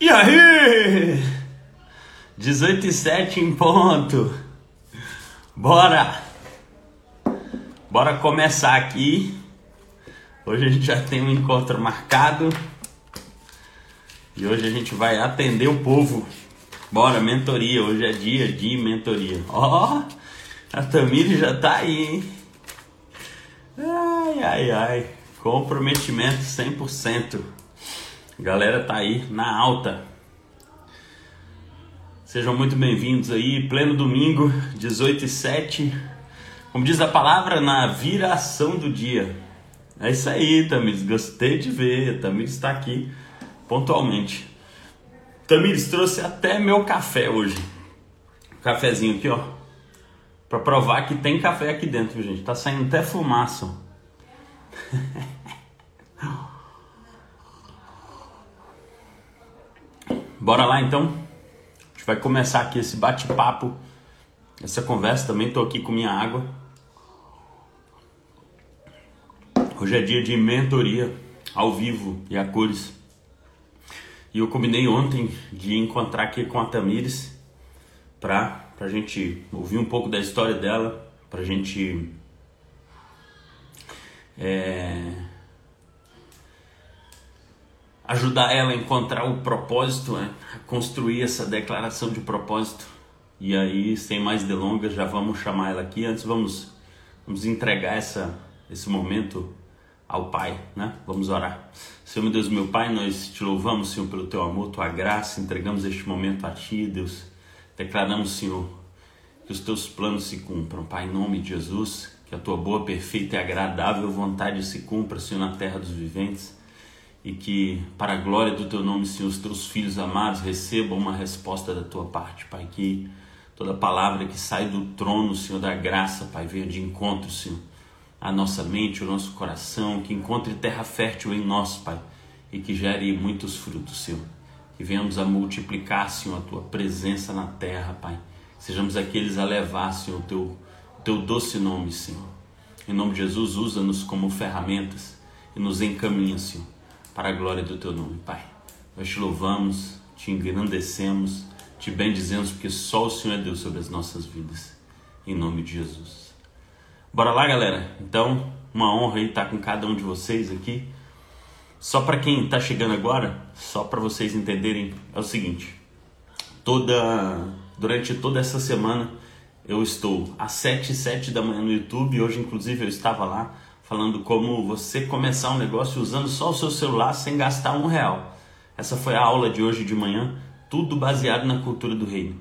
E aí? 18 e 7 em ponto. Bora! Bora começar aqui. Hoje a gente já tem um encontro marcado. E hoje a gente vai atender o povo. Bora, mentoria. Hoje é dia de mentoria. Ó, oh, a Tamiri já tá aí? Ai, ai, ai. Comprometimento 100%. Galera tá aí na alta. Sejam muito bem-vindos aí, pleno domingo, 18 e 7. Como diz a palavra, na viração do dia. É isso aí, Tamires. Gostei de ver. Tamires está aqui pontualmente. Tamires trouxe até meu café hoje. cafezinho aqui, ó. Pra provar que tem café aqui dentro, gente. Tá saindo até fumaça. Bora lá então? A gente vai começar aqui esse bate-papo, essa conversa. Também tô aqui com minha água. Hoje é dia de mentoria ao vivo e a cores. E eu combinei ontem de encontrar aqui com a Tamires para a gente ouvir um pouco da história dela, para a gente é, ajudar ela a encontrar o propósito, né? construir essa declaração de propósito. E aí, sem mais delongas, já vamos chamar ela aqui. Antes, vamos, vamos entregar essa, esse momento ao Pai, né? Vamos orar. Senhor, meu Deus, meu Pai, nós te louvamos, Senhor, pelo teu amor, tua graça. Entregamos este momento a Ti, Deus. Declaramos, Senhor, que os teus planos se cumpram, Pai, em nome de Jesus. Que a tua boa, perfeita e agradável vontade se cumpra, Senhor, na terra dos viventes e que, para a glória do teu nome, Senhor, os teus filhos amados recebam uma resposta da tua parte, Pai. Que toda palavra que sai do trono, Senhor, da graça, Pai, venha de encontro, Senhor, à nossa mente, ao nosso coração, que encontre terra fértil em nós, Pai, e que gere muitos frutos, Senhor. Que venhamos a multiplicar, Senhor, a tua presença na terra, Pai. Sejamos aqueles a levar, Senhor, o teu, o teu doce nome, Senhor. Em nome de Jesus, usa-nos como ferramentas e nos encaminha, Senhor para a glória do teu nome, Pai. Nós te louvamos, te engrandecemos, te bendizemos, porque só o Senhor é Deus sobre as nossas vidas. Em nome de Jesus. Bora lá, galera. Então, uma honra estar com cada um de vocês aqui. Só para quem está chegando agora, só para vocês entenderem, é o seguinte: toda durante toda essa semana eu estou às 7 e 7 da manhã no YouTube. Hoje, inclusive, eu estava lá falando como você começar um negócio usando só o seu celular sem gastar um real. Essa foi a aula de hoje de manhã, tudo baseado na cultura do reino.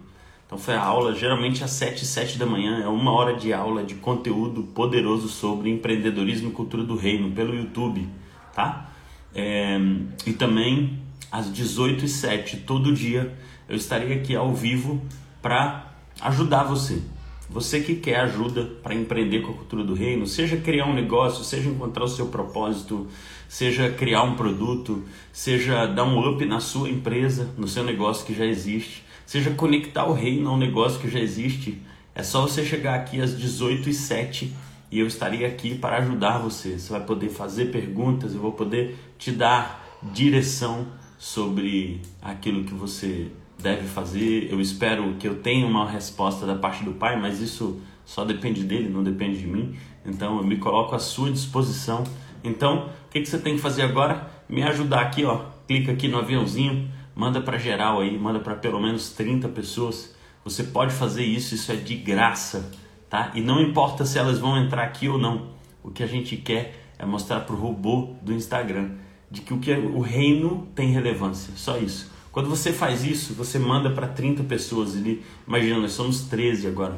Então foi a aula geralmente às 7 e 7 da manhã, é uma hora de aula de conteúdo poderoso sobre empreendedorismo e cultura do reino pelo YouTube, tá? É, e também às 18 e 7 todo dia eu estarei aqui ao vivo para ajudar você. Você que quer ajuda para empreender com a cultura do reino, seja criar um negócio, seja encontrar o seu propósito, seja criar um produto, seja dar um up na sua empresa, no seu negócio que já existe, seja conectar o reino a um negócio que já existe, é só você chegar aqui às 18 e 07 e eu estarei aqui para ajudar você. Você vai poder fazer perguntas, eu vou poder te dar direção sobre aquilo que você deve fazer. Eu espero que eu tenha uma resposta da parte do Pai, mas isso só depende dele, não depende de mim. Então eu me coloco à sua disposição. Então, o que, que você tem que fazer agora? Me ajudar aqui, ó. Clica aqui no aviãozinho, manda para geral aí, manda para pelo menos 30 pessoas. Você pode fazer isso, isso é de graça, tá? E não importa se elas vão entrar aqui ou não. O que a gente quer é mostrar pro robô do Instagram de que o que é, o reino tem relevância. Só isso. Quando você faz isso, você manda para 30 pessoas ali. Imagina, nós somos 13 agora.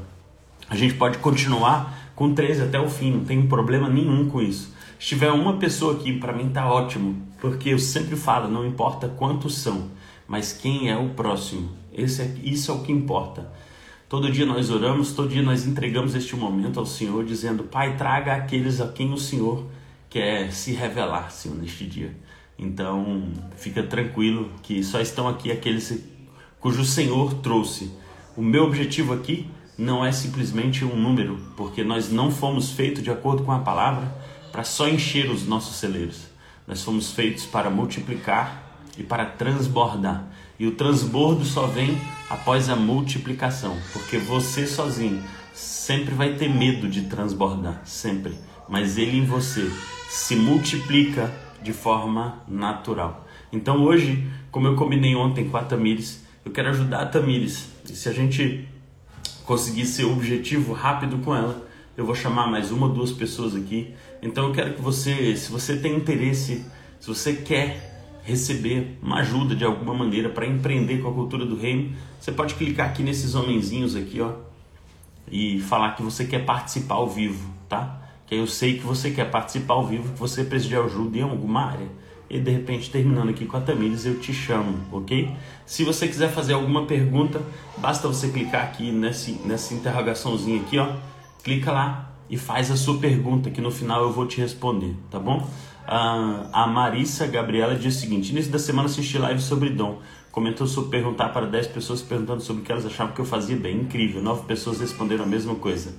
A gente pode continuar com 13 até o fim, não tem problema nenhum com isso. Se tiver uma pessoa aqui, para mim tá ótimo, porque eu sempre falo, não importa quantos são, mas quem é o próximo. Esse é, isso é o que importa. Todo dia nós oramos, todo dia nós entregamos este momento ao Senhor, dizendo: Pai, traga aqueles a quem o Senhor quer se revelar, Senhor, neste dia. Então, fica tranquilo que só estão aqui aqueles cujo Senhor trouxe. O meu objetivo aqui não é simplesmente um número, porque nós não fomos feitos de acordo com a palavra para só encher os nossos celeiros. Nós fomos feitos para multiplicar e para transbordar. E o transbordo só vem após a multiplicação, porque você sozinho sempre vai ter medo de transbordar, sempre. Mas ele em você se multiplica de forma natural. Então hoje, como eu combinei ontem com a Tamires, eu quero ajudar a Tamires. E se a gente conseguir ser objetivo rápido com ela, eu vou chamar mais uma ou duas pessoas aqui. Então eu quero que você, se você tem interesse, se você quer receber uma ajuda de alguma maneira para empreender com a cultura do reino, você pode clicar aqui nesses homenzinhos aqui, ó, e falar que você quer participar ao vivo, tá? Que eu sei que você quer participar ao vivo, que você precisa de ajuda em alguma área. E de repente, terminando aqui com a Tamires, eu te chamo, ok? Se você quiser fazer alguma pergunta, basta você clicar aqui nesse, nessa interrogaçãozinha aqui, ó. Clica lá e faz a sua pergunta, que no final eu vou te responder, tá bom? Uh, a Marissa Gabriela diz o seguinte: início da semana assisti live sobre dom. Comentou sobre perguntar para 10 pessoas perguntando sobre o que elas achavam que eu fazia bem. Incrível, nove pessoas responderam a mesma coisa.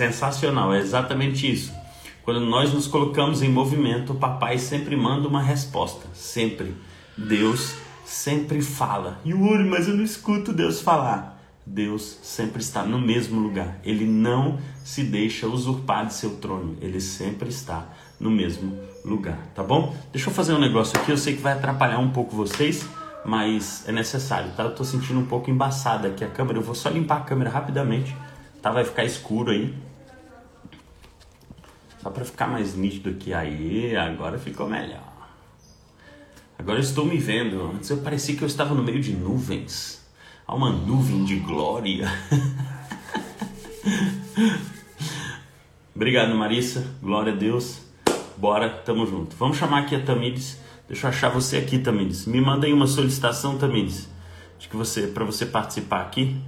Sensacional, é exatamente isso. Quando nós nos colocamos em movimento, o papai sempre manda uma resposta. Sempre. Deus sempre fala. Yuri, mas eu não escuto Deus falar. Deus sempre está no mesmo lugar. Ele não se deixa usurpar de seu trono. Ele sempre está no mesmo lugar, tá bom? Deixa eu fazer um negócio aqui. Eu sei que vai atrapalhar um pouco vocês, mas é necessário, tá? Eu tô sentindo um pouco embaçada aqui a câmera. Eu vou só limpar a câmera rapidamente, tá? Vai ficar escuro aí. Só para ficar mais nítido aqui. Aí, agora ficou melhor. Agora eu estou me vendo. Antes eu parecia que eu estava no meio de nuvens. Há uma nuvem de glória. Obrigado, Marissa. Glória a Deus. Bora, tamo junto. Vamos chamar aqui a Tamires. Deixa eu achar você aqui, Tamires. Me manda aí uma solicitação, Tamires. Acho que você, para você participar aqui,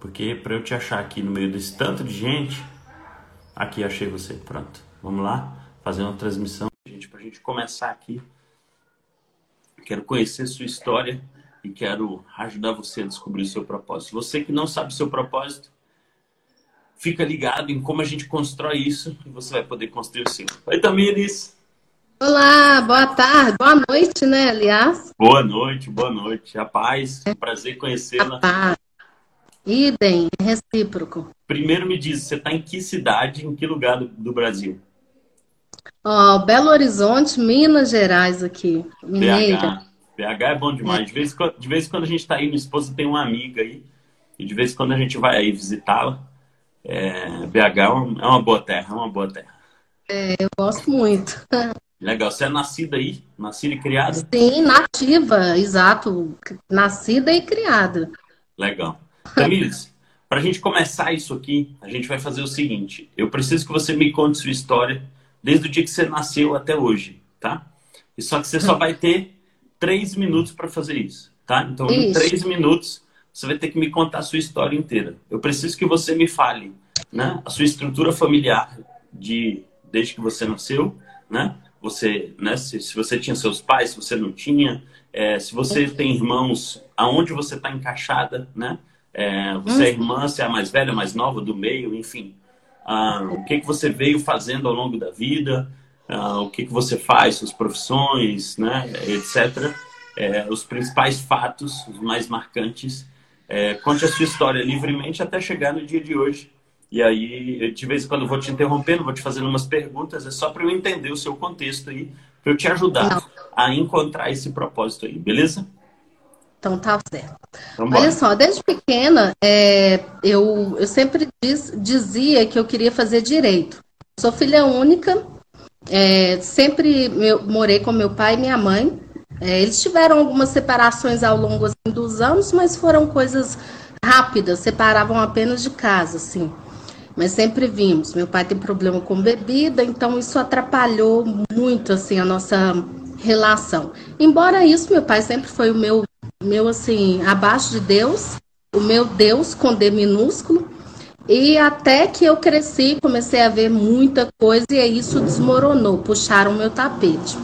porque para eu te achar aqui no meio desse tanto de gente, aqui achei você. Pronto. Vamos lá fazer uma transmissão, gente, para a gente começar aqui. Quero conhecer sua história e quero ajudar você a descobrir o seu propósito. Você que não sabe o seu propósito, Fica ligado em como a gente constrói isso e você vai poder construir o seu. Oi, Tamires! Olá, boa tarde, boa noite, né, aliás? Boa noite, boa noite. A paz, é. um prazer conhecê-la. Idem, recíproco. Primeiro me diz, você está em que cidade, em que lugar do, do Brasil? Ó, oh, Belo Horizonte, Minas Gerais aqui, Mineira. BH. BH é bom demais. É. De, vez, de vez em quando a gente está aí, minha esposa tem uma amiga aí, e de vez em quando a gente vai aí visitá-la. É, BH é uma boa terra, é uma boa terra. É, eu gosto muito. Legal. Você é nascida aí? Nascida e criada? Sim, nativa, exato. Nascida e criada. Legal. Tamires, para a gente começar isso aqui, a gente vai fazer o seguinte. Eu preciso que você me conte sua história desde o dia que você nasceu até hoje, tá? E só que você só vai ter três minutos para fazer isso, tá? Então, isso. em três minutos, você vai ter que me contar a sua história inteira. Eu preciso que você me fale, né? A sua estrutura familiar de desde que você nasceu, né? Você, né? Se, se você tinha seus pais, se você não tinha, é, se você tem irmãos, aonde você está encaixada, né? É, você é irmã, você é a mais velha, a mais nova, do meio, enfim. Ah, o que que você veio fazendo ao longo da vida? Ah, o que que você faz, suas profissões, né? Etc. É, os principais fatos, os mais marcantes é, conte a sua história livremente até chegar no dia de hoje. E aí, de vez em quando eu vou te interrompendo, vou te fazendo umas perguntas, é só para eu entender o seu contexto aí, para eu te ajudar Não. a encontrar esse propósito aí, beleza? Então tá certo. Olha só, desde pequena, é, eu, eu sempre diz, dizia que eu queria fazer direito. Sou filha única, é, sempre eu morei com meu pai e minha mãe. É, eles tiveram algumas separações ao longo assim, dos anos, mas foram coisas rápidas, separavam apenas de casa, assim. Mas sempre vimos. Meu pai tem problema com bebida, então isso atrapalhou muito assim a nossa relação. Embora isso, meu pai sempre foi o meu, meu assim, abaixo de Deus, o meu Deus com D minúsculo. E até que eu cresci, comecei a ver muita coisa e isso desmoronou, puxaram o meu tapete.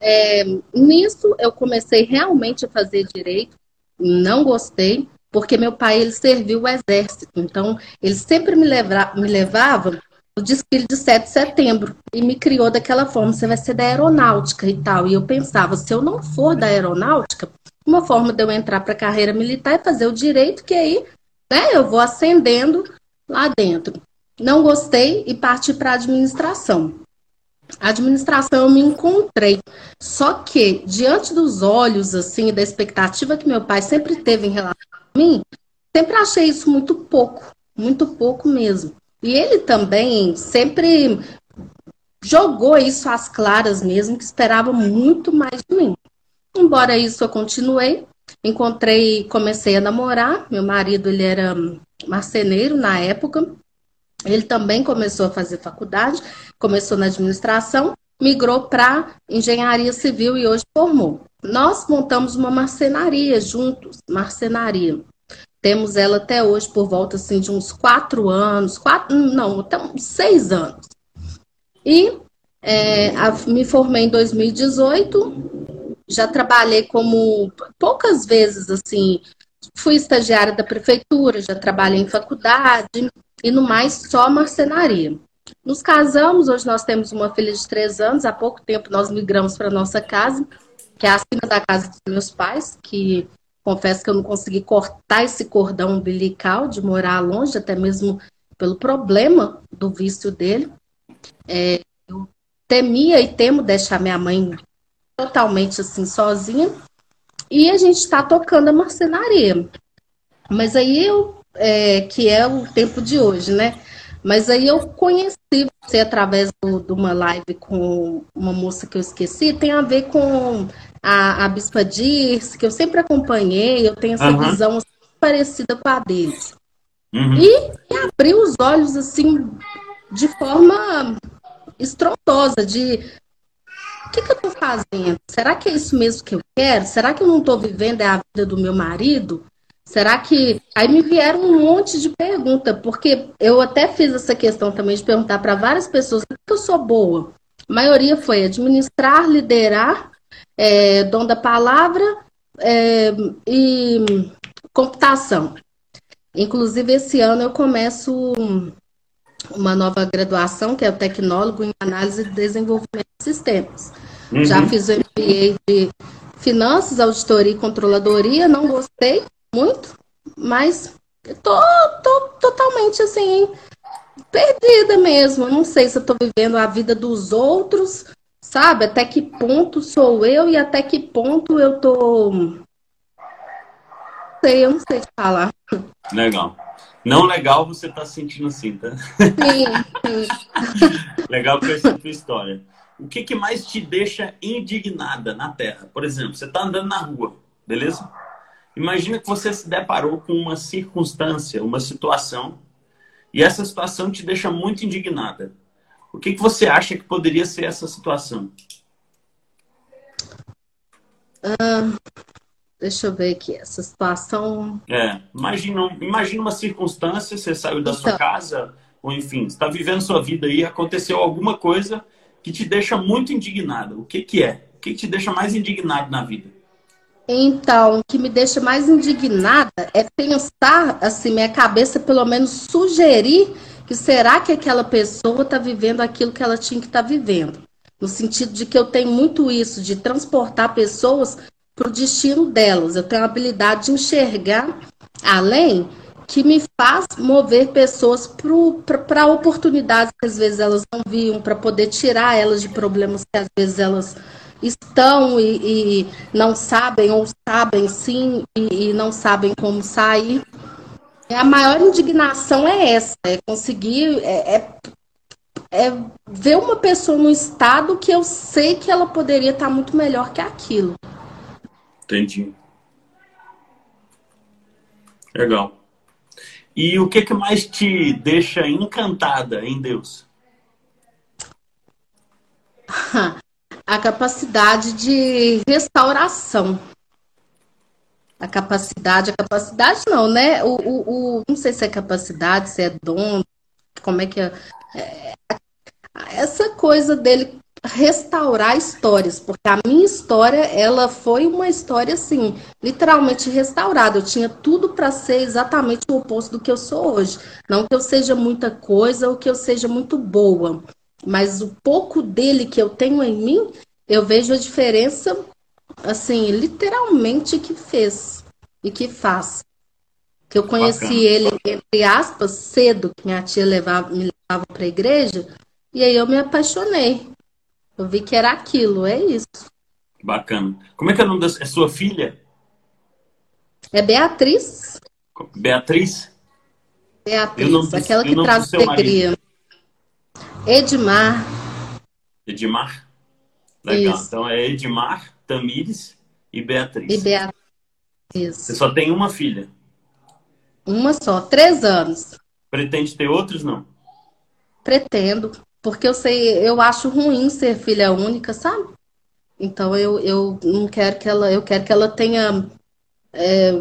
É, nisso eu comecei realmente a fazer direito, não gostei, porque meu pai ele serviu o exército, então ele sempre me, leva, me levava o desfile de 7 de setembro e me criou daquela forma, você vai ser da aeronáutica e tal. E eu pensava, se eu não for da aeronáutica, uma forma de eu entrar para a carreira militar é fazer o direito, que aí né, eu vou ascendendo lá dentro. Não gostei e parti para a administração. A administração eu me encontrei. Só que, diante dos olhos, assim, da expectativa que meu pai sempre teve em relação a mim, sempre achei isso muito pouco, muito pouco mesmo. E ele também sempre jogou isso às claras mesmo, que esperava muito mais de mim. Embora isso eu continuei, encontrei, comecei a namorar, meu marido ele era marceneiro na época, ele também começou a fazer faculdade, começou na administração, migrou para engenharia civil e hoje formou. Nós montamos uma marcenaria juntos, marcenaria. Temos ela até hoje por volta assim, de uns quatro anos, quatro, não, até uns seis anos. E é, a, me formei em 2018, já trabalhei como poucas vezes assim, fui estagiária da prefeitura, já trabalhei em faculdade, e no mais só marcenaria. Nos casamos, hoje nós temos uma filha de três anos, há pouco tempo nós migramos para nossa casa, que é acima da casa dos meus pais, que confesso que eu não consegui cortar esse cordão umbilical de morar longe, até mesmo pelo problema do vício dele. É, eu temia e temo deixar minha mãe totalmente assim sozinha. E a gente está tocando a marcenaria. Mas aí eu é, que é o tempo de hoje, né? Mas aí eu conheci você através do, de uma live com uma moça que eu esqueci, tem a ver com a, a Bispa Dirce, que eu sempre acompanhei, eu tenho essa uhum. visão parecida com a deles. Uhum. E, e abriu os olhos assim de forma estrondosa, de o que, que eu estou fazendo? Será que é isso mesmo que eu quero? Será que eu não estou vivendo a vida do meu marido? Será que. Aí me vieram um monte de perguntas, porque eu até fiz essa questão também de perguntar para várias pessoas que eu sou boa. A maioria foi administrar, liderar, é, dom da palavra é, e computação. Inclusive, esse ano eu começo uma nova graduação, que é o tecnólogo em análise e desenvolvimento de sistemas. Uhum. Já fiz o MBA de finanças, auditoria e controladoria, não gostei, muito, mas tô, tô totalmente assim, perdida mesmo. não sei se eu tô vivendo a vida dos outros, sabe? Até que ponto sou eu e até que ponto eu tô. Não sei, eu não sei te falar. Legal. Não legal você tá se sentindo assim, tá? Sim, sim. legal conhecer a tua história. O que, que mais te deixa indignada na Terra? Por exemplo, você tá andando na rua, beleza? Imagina que você se deparou com uma circunstância, uma situação, e essa situação te deixa muito indignada. O que, que você acha que poderia ser essa situação? Uh, deixa eu ver aqui, essa situação. É, imagina, imagina uma circunstância, você saiu da então... sua casa, ou enfim, está vivendo sua vida aí, aconteceu alguma coisa que te deixa muito indignada. O que, que é? O que, que te deixa mais indignado na vida? Então, o que me deixa mais indignada é pensar, assim, minha cabeça pelo menos sugerir que será que aquela pessoa está vivendo aquilo que ela tinha que estar tá vivendo. No sentido de que eu tenho muito isso, de transportar pessoas para o destino delas. Eu tenho a habilidade de enxergar além que me faz mover pessoas para oportunidades que às vezes elas não viam, para poder tirar elas de problemas que às vezes elas estão e, e não sabem, ou sabem sim e, e, não sabem como sair. A maior indignação é essa, é conseguir é, é, é ver uma pessoa no estado que eu sei que ela poderia estar muito melhor que aquilo. Entendi. Legal. E o que, que mais te deixa encantada em Deus? a capacidade de restauração. A capacidade, a capacidade não, né? O, o, o não sei se é capacidade, se é dom, como é que é, é essa coisa dele restaurar histórias, porque a minha história, ela foi uma história assim, literalmente restaurada. Eu tinha tudo para ser exatamente o oposto do que eu sou hoje. Não que eu seja muita coisa ou que eu seja muito boa, mas o pouco dele que eu tenho em mim, eu vejo a diferença assim, literalmente que fez e que faz. Que eu conheci Bacana. ele, entre aspas, cedo, que minha tia levava, me levava para a igreja, e aí eu me apaixonei. Eu vi que era aquilo, é isso. Bacana. Como é que é o nome da é sua filha? É Beatriz. Beatriz? Beatriz, aquela que traz alegria. Edmar. Edmar? Legal. Isso. Então é Edmar, Tamires e Beatriz. E Beatriz. Isso. Você só tem uma filha? Uma só, três anos. Pretende ter outros, não? Pretendo. Porque eu sei, eu acho ruim ser filha única, sabe? Então eu, eu não quero que ela, eu quero que ela tenha, é,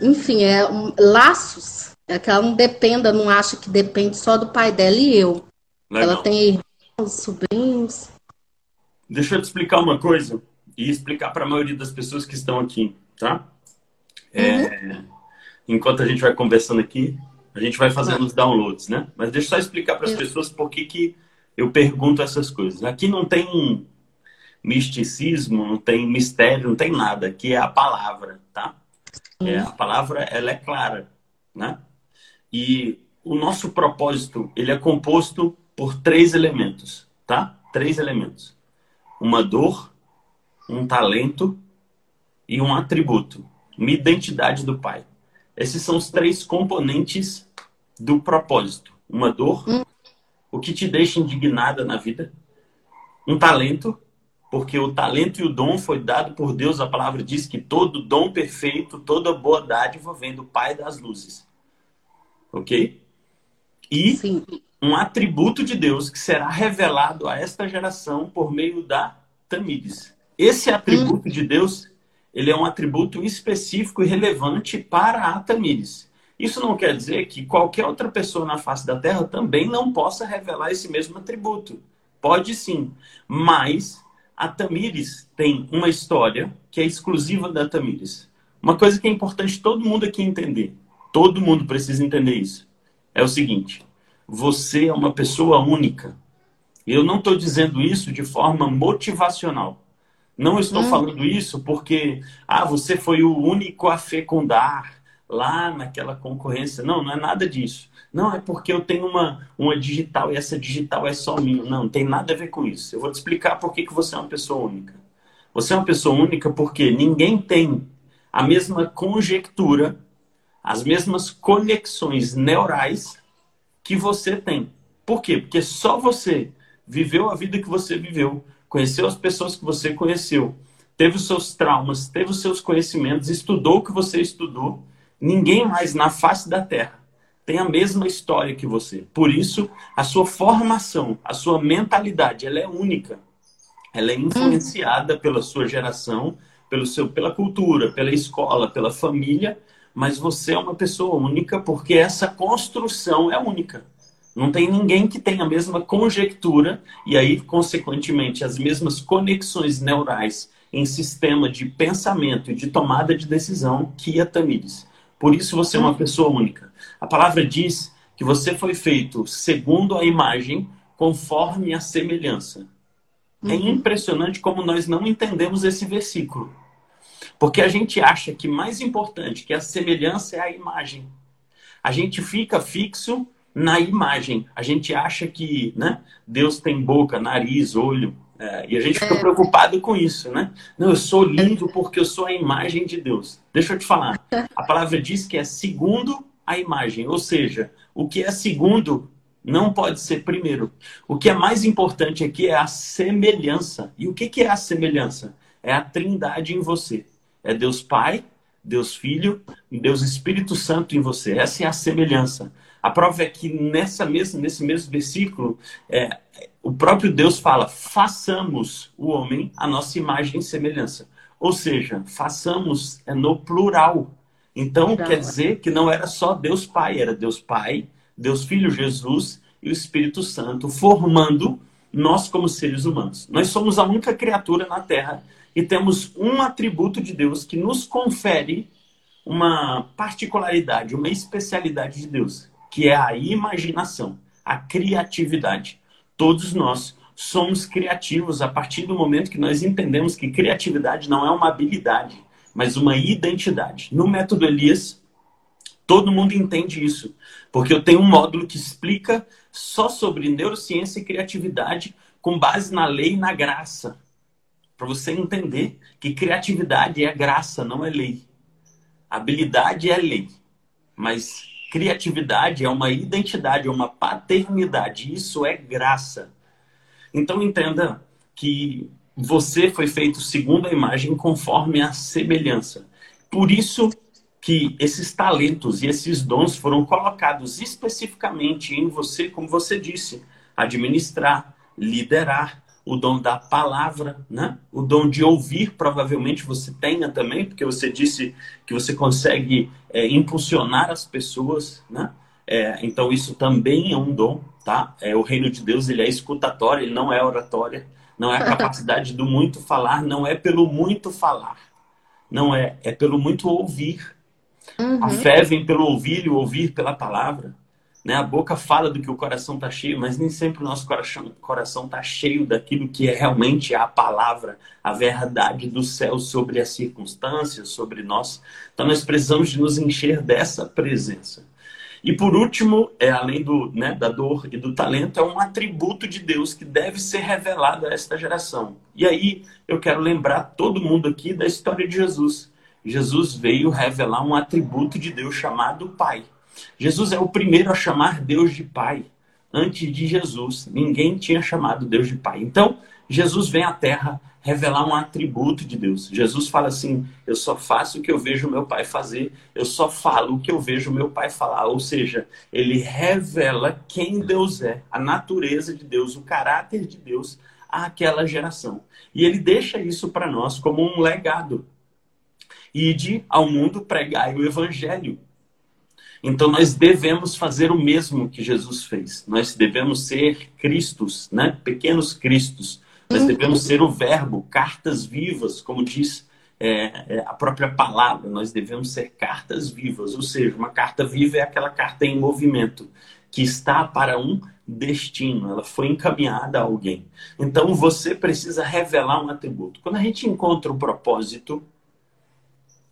enfim, é, um, laços, é que ela não dependa, não acha que depende só do pai dela e eu. Legal. Ela tem irmãos, sobrinhos. Deixa eu te explicar uma coisa e explicar para a maioria das pessoas que estão aqui, tá? É, uhum. Enquanto a gente vai conversando aqui, a gente vai fazendo os downloads, né? Mas deixa eu só explicar para as pessoas por que, que eu pergunto essas coisas. Aqui não tem misticismo, não tem mistério, não tem nada. Aqui é a palavra, tá? É, a palavra, ela é clara, né? E o nosso propósito, ele é composto por três elementos, tá? Três elementos. Uma dor, um talento e um atributo. Uma identidade do Pai. Esses são os três componentes do propósito. Uma dor, hum. o que te deixa indignada na vida. Um talento, porque o talento e o dom foi dado por Deus. A palavra diz que todo dom perfeito, toda boa dádiva vem do Pai das luzes. Ok? E Sim. um atributo de Deus que será revelado a esta geração por meio da Tamires. Esse atributo hum. de Deus ele é um atributo específico e relevante para a Tamires. Isso não quer dizer que qualquer outra pessoa na face da Terra também não possa revelar esse mesmo atributo. Pode sim, mas a Tamires tem uma história que é exclusiva da Tamires. Uma coisa que é importante todo mundo aqui entender, todo mundo precisa entender isso, é o seguinte: você é uma pessoa única. Eu não estou dizendo isso de forma motivacional. Não estou hum. falando isso porque, ah, você foi o único a fecundar lá naquela concorrência. Não, não é nada disso. Não, é porque eu tenho uma, uma digital e essa digital é só minha. Não, não tem nada a ver com isso. Eu vou te explicar por que, que você é uma pessoa única. Você é uma pessoa única porque ninguém tem a mesma conjectura, as mesmas conexões neurais que você tem. Por quê? Porque só você viveu a vida que você viveu conheceu as pessoas que você conheceu, teve os seus traumas, teve os seus conhecimentos, estudou o que você estudou, ninguém mais na face da Terra tem a mesma história que você. Por isso, a sua formação, a sua mentalidade, ela é única. Ela é influenciada pela sua geração, pelo seu, pela cultura, pela escola, pela família, mas você é uma pessoa única porque essa construção é única. Não tem ninguém que tenha a mesma conjectura e aí, consequentemente, as mesmas conexões neurais em sistema de pensamento e de tomada de decisão que a Tamires. Por isso você é uma pessoa única. A palavra diz que você foi feito segundo a imagem, conforme a semelhança. É uhum. É impressionante como nós não entendemos esse versículo. Porque a gente acha que mais importante que a semelhança é a imagem. A gente fica fixo na imagem. A gente acha que né, Deus tem boca, nariz, olho, é, e a gente fica é. preocupado com isso, né? Não, eu sou lindo porque eu sou a imagem de Deus. Deixa eu te falar. A palavra diz que é segundo a imagem, ou seja, o que é segundo não pode ser primeiro. O que é mais importante aqui é a semelhança. E o que é a semelhança? É a trindade em você. É Deus Pai, Deus Filho e Deus Espírito Santo em você. Essa é a semelhança. A prova é que nessa mesma, nesse mesmo versículo, é, o próprio Deus fala: façamos o homem a nossa imagem e semelhança. Ou seja, façamos é no plural. Então, quer dizer que não era só Deus Pai, era Deus Pai, Deus Filho Jesus e o Espírito Santo, formando nós como seres humanos. Nós somos a única criatura na Terra e temos um atributo de Deus que nos confere uma particularidade, uma especialidade de Deus, que é a imaginação, a criatividade. Todos nós somos criativos a partir do momento que nós entendemos que criatividade não é uma habilidade, mas uma identidade. No método Elias, todo mundo entende isso, porque eu tenho um módulo que explica só sobre neurociência e criatividade com base na lei e na graça. Para você entender que criatividade é graça, não é lei. Habilidade é lei, mas criatividade é uma identidade, é uma paternidade. Isso é graça. Então entenda que você foi feito segundo a imagem, conforme a semelhança. Por isso que esses talentos e esses dons foram colocados especificamente em você, como você disse, administrar, liderar, o dom da palavra, né? O dom de ouvir, provavelmente você tenha também, porque você disse que você consegue é, impulsionar as pessoas, né? É, então isso também é um dom, tá? É, o reino de Deus ele é escutatório, ele não é oratória, não é a capacidade do muito falar, não é pelo muito falar, não é, é pelo muito ouvir. Uhum. A fé vem pelo ouvir e o ouvir pela palavra. Né? A boca fala do que o coração está cheio, mas nem sempre o nosso coração está cheio daquilo que é realmente a palavra, a verdade do céu sobre as circunstâncias, sobre nós. Então nós precisamos de nos encher dessa presença. E por último, é além do, né, da dor e do talento, é um atributo de Deus que deve ser revelado a esta geração. E aí eu quero lembrar todo mundo aqui da história de Jesus. Jesus veio revelar um atributo de Deus chamado Pai. Jesus é o primeiro a chamar Deus de Pai. Antes de Jesus, ninguém tinha chamado Deus de Pai. Então, Jesus vem à Terra revelar um atributo de Deus. Jesus fala assim: Eu só faço o que eu vejo meu Pai fazer, eu só falo o que eu vejo meu Pai falar. Ou seja, ele revela quem Deus é, a natureza de Deus, o caráter de Deus àquela geração. E ele deixa isso para nós como um legado. Ide ao mundo pregar o evangelho. Então nós devemos fazer o mesmo que Jesus fez. Nós devemos ser Cristos, né? Pequenos Cristos. Nós uhum. devemos ser o verbo, cartas vivas, como diz é, é, a própria palavra. Nós devemos ser cartas vivas. Ou seja, uma carta viva é aquela carta em movimento que está para um destino, ela foi encaminhada a alguém. Então você precisa revelar um atributo. Quando a gente encontra o propósito,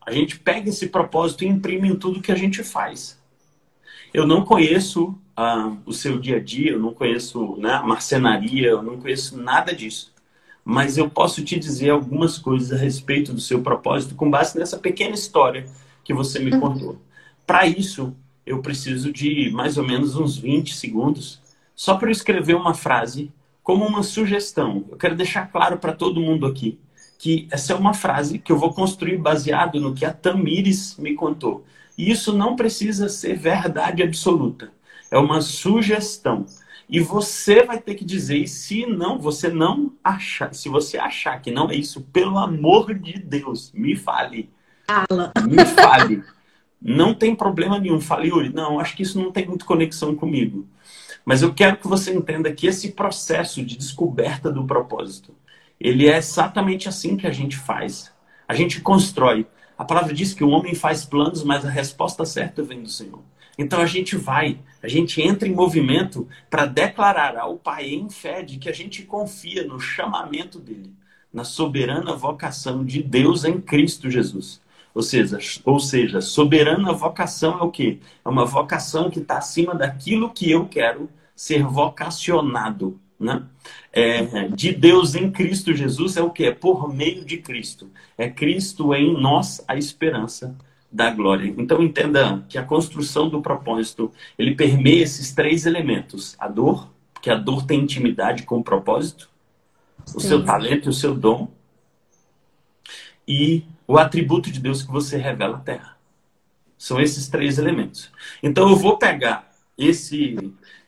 a gente pega esse propósito e imprime em tudo que a gente faz. Eu não conheço ah, o seu dia a dia, eu não conheço né, a marcenaria, eu não conheço nada disso. Mas eu posso te dizer algumas coisas a respeito do seu propósito com base nessa pequena história que você me uhum. contou. Para isso, eu preciso de mais ou menos uns 20 segundos só para eu escrever uma frase como uma sugestão. Eu quero deixar claro para todo mundo aqui que essa é uma frase que eu vou construir baseado no que a Tamires me contou. E isso não precisa ser verdade absoluta. É uma sugestão. E você vai ter que dizer, e se não, você não achar, se você achar que não é isso, pelo amor de Deus, me fale. Fala. Me fale. Não tem problema nenhum. Fale, Yuri, não, acho que isso não tem muito conexão comigo. Mas eu quero que você entenda que esse processo de descoberta do propósito, ele é exatamente assim que a gente faz. A gente constrói. A palavra diz que o homem faz planos, mas a resposta certa vem do Senhor. Então a gente vai, a gente entra em movimento para declarar ao Pai em fé de que a gente confia no chamamento dele, na soberana vocação de Deus em Cristo Jesus. Ou seja, ou seja, soberana vocação é o quê? É uma vocação que está acima daquilo que eu quero ser vocacionado né? É, de Deus em Cristo Jesus é o que? É por meio de Cristo. É Cristo em nós a esperança da glória. Então entenda que a construção do propósito, ele permeia esses três elementos. A dor, porque a dor tem intimidade com o propósito, Sim. o seu talento e o seu dom, e o atributo de Deus que você revela à terra. São esses três elementos. Então eu vou pegar esse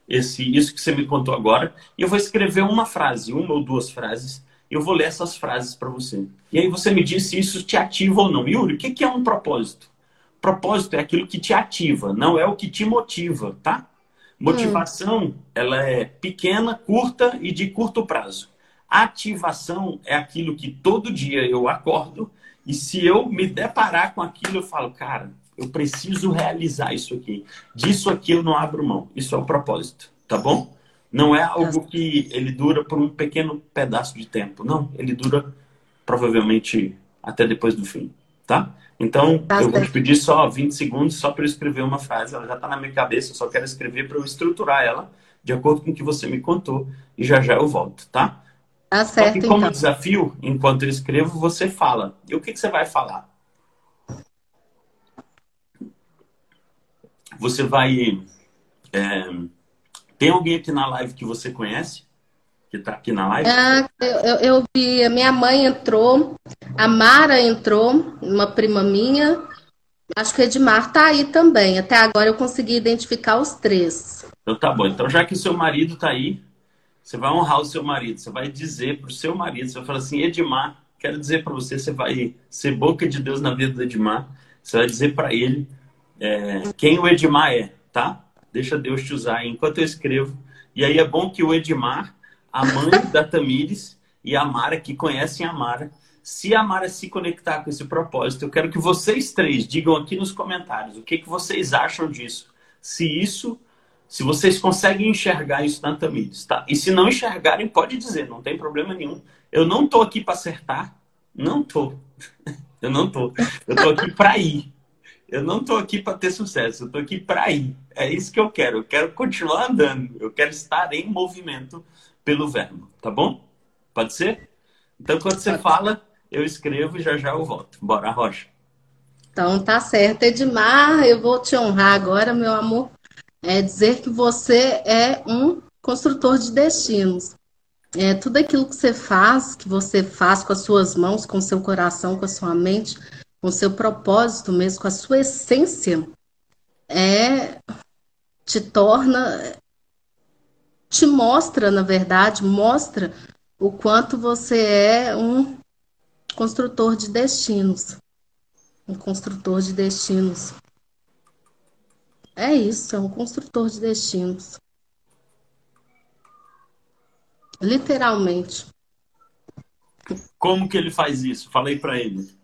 esse, isso que você me contou agora, e eu vou escrever uma frase, uma ou duas frases, e eu vou ler essas frases para você. E aí você me diz se isso te ativa ou não. Yuri, o que é um propósito? Propósito é aquilo que te ativa, não é o que te motiva, tá? Motivação, hum. ela é pequena, curta e de curto prazo. Ativação é aquilo que todo dia eu acordo e se eu me deparar com aquilo, eu falo, cara, eu preciso realizar isso aqui. Disso aqui eu não abro mão. Isso é o propósito, tá bom? Não é algo que ele dura por um pequeno pedaço de tempo. Não, ele dura provavelmente até depois do fim, tá? Então, tá eu vou te pedir só 20 segundos só para eu escrever uma frase. Ela já está na minha cabeça, eu só quero escrever para eu estruturar ela de acordo com o que você me contou. E já já eu volto, tá? Tá certo, Só que como então. desafio, enquanto eu escrevo, você fala. E o que, que você vai falar? Você vai... É... Tem alguém aqui na live que você conhece? Que está aqui na live? Ah, eu, eu vi, a minha mãe entrou, a Mara entrou, uma prima minha. Acho que o Edmar tá aí também. Até agora eu consegui identificar os três. Então tá bom. Então já que seu marido tá aí, você vai honrar o seu marido, você vai dizer para o seu marido, você vai falar assim, Edmar, quero dizer para você, você vai ser boca de Deus na vida do Edmar, você vai dizer para ele é, quem o Edmar é, tá? Deixa Deus te usar enquanto eu escrevo. E aí é bom que o Edmar, a mãe da Tamires e a Mara, que conhecem a Mara, se a Mara se conectar com esse propósito, eu quero que vocês três digam aqui nos comentários o que, que vocês acham disso. Se isso se vocês conseguem enxergar isso na Tamires, tá? E se não enxergarem, pode dizer, não tem problema nenhum. Eu não tô aqui para acertar, não tô. Eu não tô. Eu tô aqui para ir. Eu não tô aqui para ter sucesso, eu tô aqui para ir. É isso que eu quero. Eu quero continuar andando. Eu quero estar em movimento pelo verbo, tá bom? Pode ser? Então, quando você fala, eu escrevo e já já eu volto. Bora, Rocha. Então, tá certo. Edmar, eu vou te honrar agora, meu amor é dizer que você é um construtor de destinos. É, tudo aquilo que você faz, que você faz com as suas mãos, com o seu coração, com a sua mente, com seu propósito mesmo, com a sua essência, é, te torna, te mostra, na verdade, mostra o quanto você é um construtor de destinos. Um construtor de destinos. É isso, é um construtor de destinos. Literalmente. Como que ele faz isso? Falei para ele.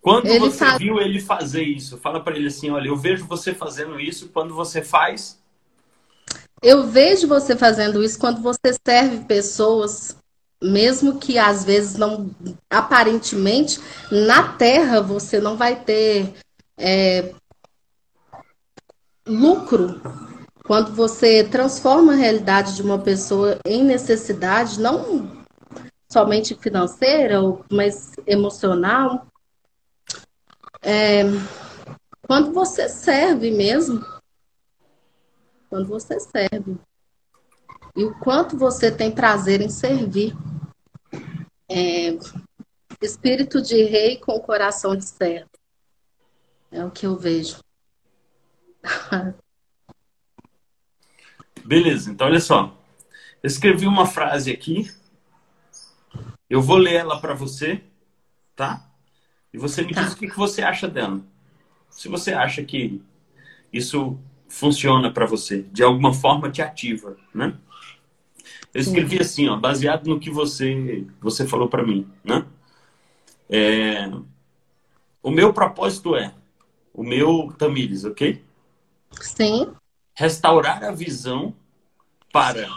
Quando ele você faz... viu ele fazer isso, fala para ele assim, olha, eu vejo você fazendo isso, quando você faz? Eu vejo você fazendo isso quando você serve pessoas, mesmo que às vezes não, aparentemente, na Terra você não vai ter é, lucro, quando você transforma a realidade de uma pessoa em necessidade, não somente financeira, mas emocional, é, quando você serve mesmo, quando você serve, e o quanto você tem prazer em servir. É, espírito de rei com coração de servo. É o que eu vejo. Beleza, então olha só. Eu escrevi uma frase aqui. Eu vou ler ela para você, tá? E você me tá. diz o que você acha dela. Se você acha que isso funciona para você, de alguma forma te ativa, né? Eu escrevi Sim. assim, ó, baseado no que você você falou para mim, né? É, o meu propósito é o meu Tamires, ok? Sim. Restaurar a visão para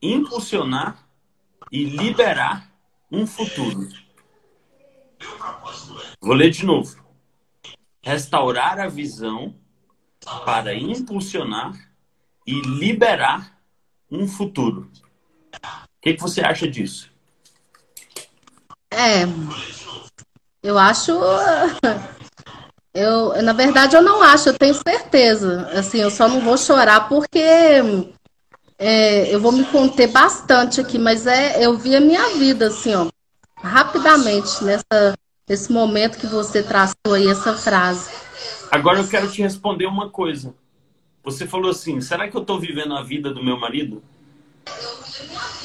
impulsionar e liberar um futuro. Vou ler de novo. Restaurar a visão para impulsionar e liberar um futuro. O que, que você acha disso? É, eu acho eu, na verdade, eu não acho, eu tenho certeza. Assim, eu só não vou chorar porque é, eu vou me conter bastante aqui, mas é, eu vi a minha vida, assim, ó, rapidamente, nessa, nesse momento que você traçou aí essa frase. Agora eu quero te responder uma coisa. Você falou assim, será que eu estou vivendo a vida do meu marido?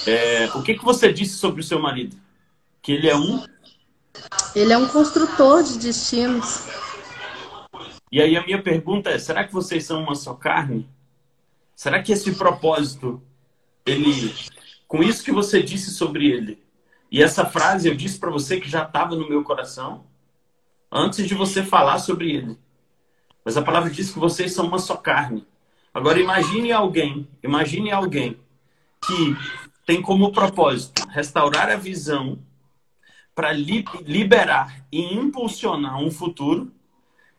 É, o que, que você disse sobre o seu marido? Que ele é um? Ele é um construtor de destinos. E aí a minha pergunta é: será que vocês são uma só carne? Será que esse propósito, ele, com isso que você disse sobre ele, e essa frase eu disse para você que já estava no meu coração, antes de você falar sobre ele. Mas a palavra diz que vocês são uma só carne. Agora imagine alguém, imagine alguém que tem como propósito restaurar a visão para li liberar e impulsionar um futuro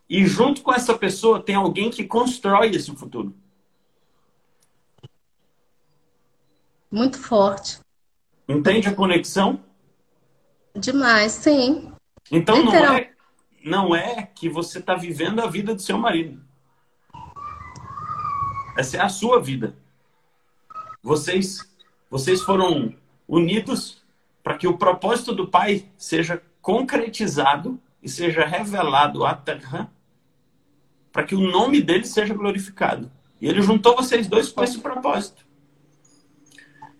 e junto com essa pessoa tem alguém que constrói esse futuro. Muito forte. Entende a conexão? Demais, sim. Então não é, não é que você está vivendo a vida do seu marido. Essa é a sua vida. Vocês, vocês foram unidos para que o propósito do Pai seja concretizado e seja revelado à terra, para que o nome dele seja glorificado. E ele juntou vocês dois com esse propósito.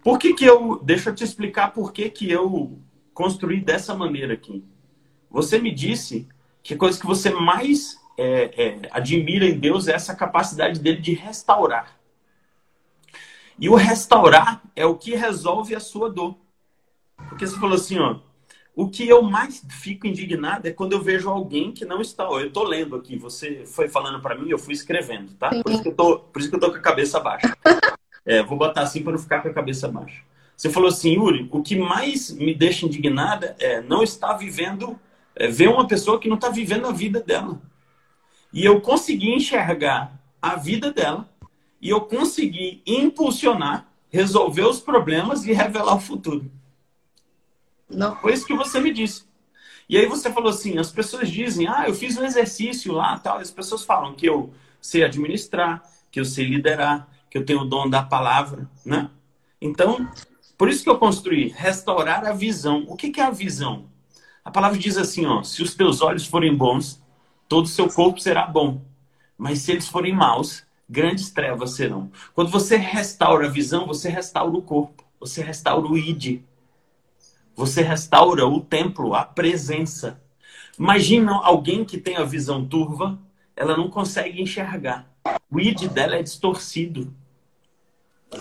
Por que, que eu. Deixa eu te explicar por que, que eu construí dessa maneira aqui. Você me disse que a coisa que você mais é, é, admira em Deus é essa capacidade dele de restaurar. E o restaurar é o que resolve a sua dor. Porque você falou assim, ó, o que eu mais fico indignado é quando eu vejo alguém que não está. Eu estou lendo aqui, você foi falando para mim, eu fui escrevendo, tá? Por isso que eu tô, por isso que eu tô com a cabeça baixa. É, vou botar assim para não ficar com a cabeça baixa. Você falou assim, Yuri, o que mais me deixa indignada é não estar vivendo, é, ver uma pessoa que não está vivendo a vida dela. E eu consegui enxergar a vida dela e eu consegui impulsionar, resolver os problemas e revelar o futuro. Não. Foi isso que você me disse. E aí você falou assim, as pessoas dizem, ah, eu fiz um exercício lá, tal. As pessoas falam que eu sei administrar, que eu sei liderar, que eu tenho o dom da palavra, né? Então, por isso que eu construí restaurar a visão. O que, que é a visão? A palavra diz assim, ó, se os teus olhos forem bons, todo o seu corpo será bom. Mas se eles forem maus, grandes trevas serão. Quando você restaura a visão, você restaura o corpo, você restaura o id. Você restaura o templo, a presença. Imagina alguém que tem a visão turva, ela não consegue enxergar. O id dela é distorcido.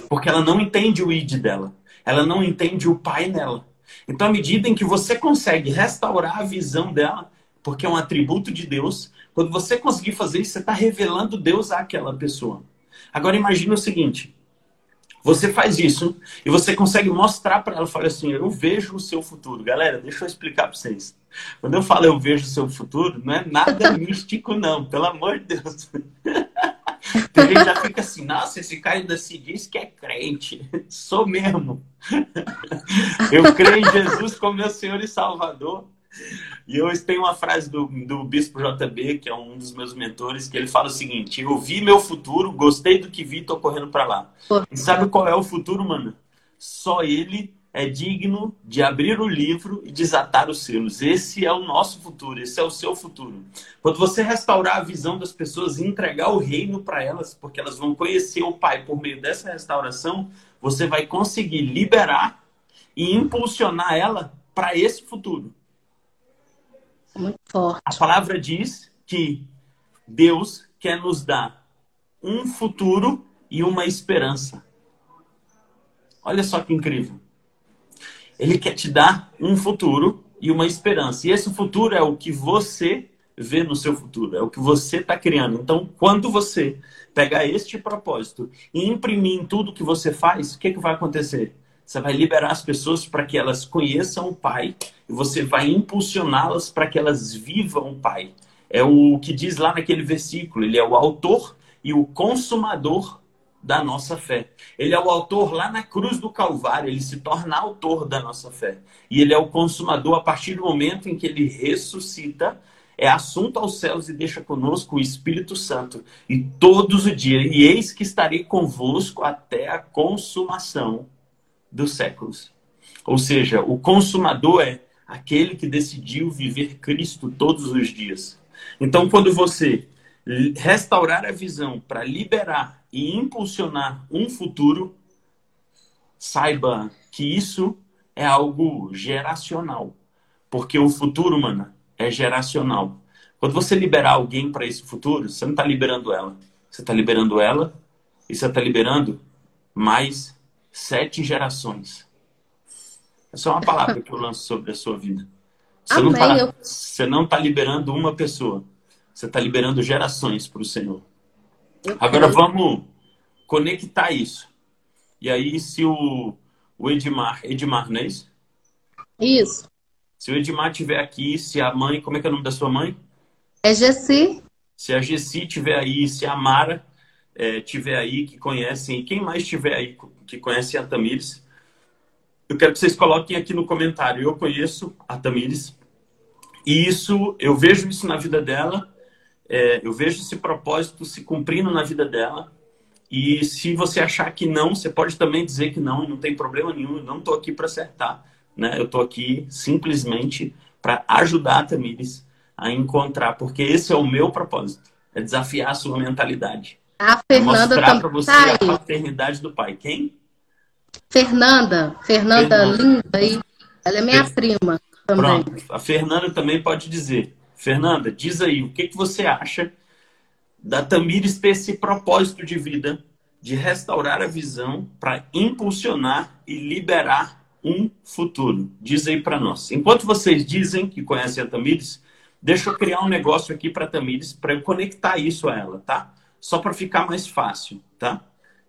Porque ela não entende o id dela ela não entende o pai nela. Então, à medida em que você consegue restaurar a visão dela, porque é um atributo de Deus, quando você conseguir fazer isso, você está revelando Deus àquela pessoa. Agora, imagine o seguinte: você faz isso e você consegue mostrar para ela, fala assim, eu vejo o seu futuro. Galera, deixa eu explicar para vocês. Quando eu falo eu vejo o seu futuro, não é nada místico, não, pelo amor de Deus. Tem gente já fica assim, nossa, esse cara ainda se diz que é crente. Sou mesmo. Eu creio em Jesus como meu Senhor e Salvador. E hoje tem uma frase do, do Bispo JB, que é um dos meus mentores, que ele fala o seguinte: Eu vi meu futuro, gostei do que vi, tô correndo para lá. E sabe qual é o futuro, mano? Só ele é digno de abrir o livro e desatar os selos. Esse é o nosso futuro, esse é o seu futuro. Quando você restaurar a visão das pessoas e entregar o reino para elas, porque elas vão conhecer o Pai por meio dessa restauração, você vai conseguir liberar e impulsionar ela para esse futuro. Muito forte. A palavra diz que Deus quer nos dar um futuro e uma esperança. Olha só que incrível. Ele quer te dar um futuro e uma esperança. E esse futuro é o que você vê no seu futuro, é o que você está criando. Então, quando você pegar este propósito e imprimir em tudo que você faz, o que, que vai acontecer? Você vai liberar as pessoas para que elas conheçam o Pai e você vai impulsioná-las para que elas vivam o Pai. É o que diz lá naquele versículo. Ele é o autor e o consumador da nossa fé. Ele é o autor lá na cruz do Calvário, ele se torna autor da nossa fé. E ele é o consumador a partir do momento em que ele ressuscita, é assunto aos céus e deixa conosco o Espírito Santo. E todos os dias, e eis que estarei convosco até a consumação dos séculos. Ou seja, o consumador é aquele que decidiu viver Cristo todos os dias. Então, quando você restaurar a visão para liberar e impulsionar um futuro, saiba que isso é algo geracional. Porque o futuro, mano, é geracional. Quando você liberar alguém para esse futuro, você não está liberando ela. Você está liberando ela E você está liberando mais sete gerações. Essa é uma palavra que eu lanço sobre a sua vida. Você Amém, não está eu... tá liberando uma pessoa. Você está liberando gerações para o Senhor. Eu Agora quero. vamos conectar isso. E aí, se o, o Edmar, Edmar, não é isso? Isso. Se o Edmar estiver aqui, se a mãe, como é que é o nome da sua mãe? É Gessi. Se a Gessi estiver aí, se a Mara é, tiver aí, que conhecem, e quem mais estiver aí que conhece a Tamires, eu quero que vocês coloquem aqui no comentário. Eu conheço a Tamires e isso, eu vejo isso na vida dela, é, eu vejo esse propósito se cumprindo na vida dela. E se você achar que não, você pode também dizer que não, não tem problema nenhum, eu não estou aqui para acertar. Né? Eu estou aqui simplesmente para ajudar a Tamires a encontrar, porque esse é o meu propósito, é desafiar a sua mentalidade. A Fernanda mostrar para você tá a paternidade do pai. Quem? Fernanda. Fernanda, Fernanda. linda aí. Ela é minha Fer... prima também. Pronto. A Fernanda também pode dizer. Fernanda, diz aí, o que, que você acha da Tamires ter esse propósito de vida de restaurar a visão para impulsionar e liberar um futuro? Diz aí para nós. Enquanto vocês dizem que conhecem a Tamires, deixa eu criar um negócio aqui para a Tamires para eu conectar isso a ela, tá? Só para ficar mais fácil, tá?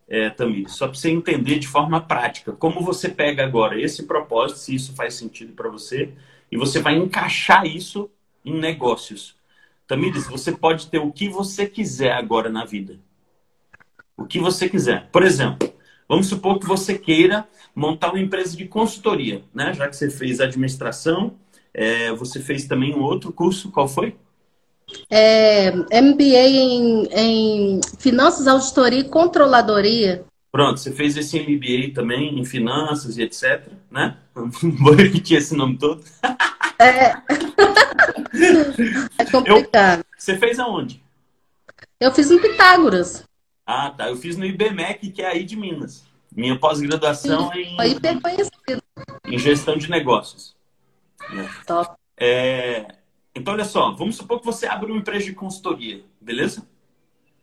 É, Tamir, só para você entender de forma prática como você pega agora esse propósito, se isso faz sentido para você, e você vai encaixar isso em negócios. Tamires, você pode ter o que você quiser agora na vida. O que você quiser. Por exemplo, vamos supor que você queira montar uma empresa de consultoria, né? Já que você fez administração, é, você fez também um outro curso, qual foi? É, MBA em, em Finanças, Auditoria e Controladoria. Pronto, você fez esse MBA também em Finanças e etc, né? Vou repetir esse nome todo. É. é complicado. Eu, você fez aonde? Eu fiz no Pitágoras. Ah, tá. Eu fiz no IBMEC, que é aí de Minas. Minha pós-graduação é em, em gestão de negócios. Top. É, então, olha só, vamos supor que você abre uma empresa de consultoria, beleza?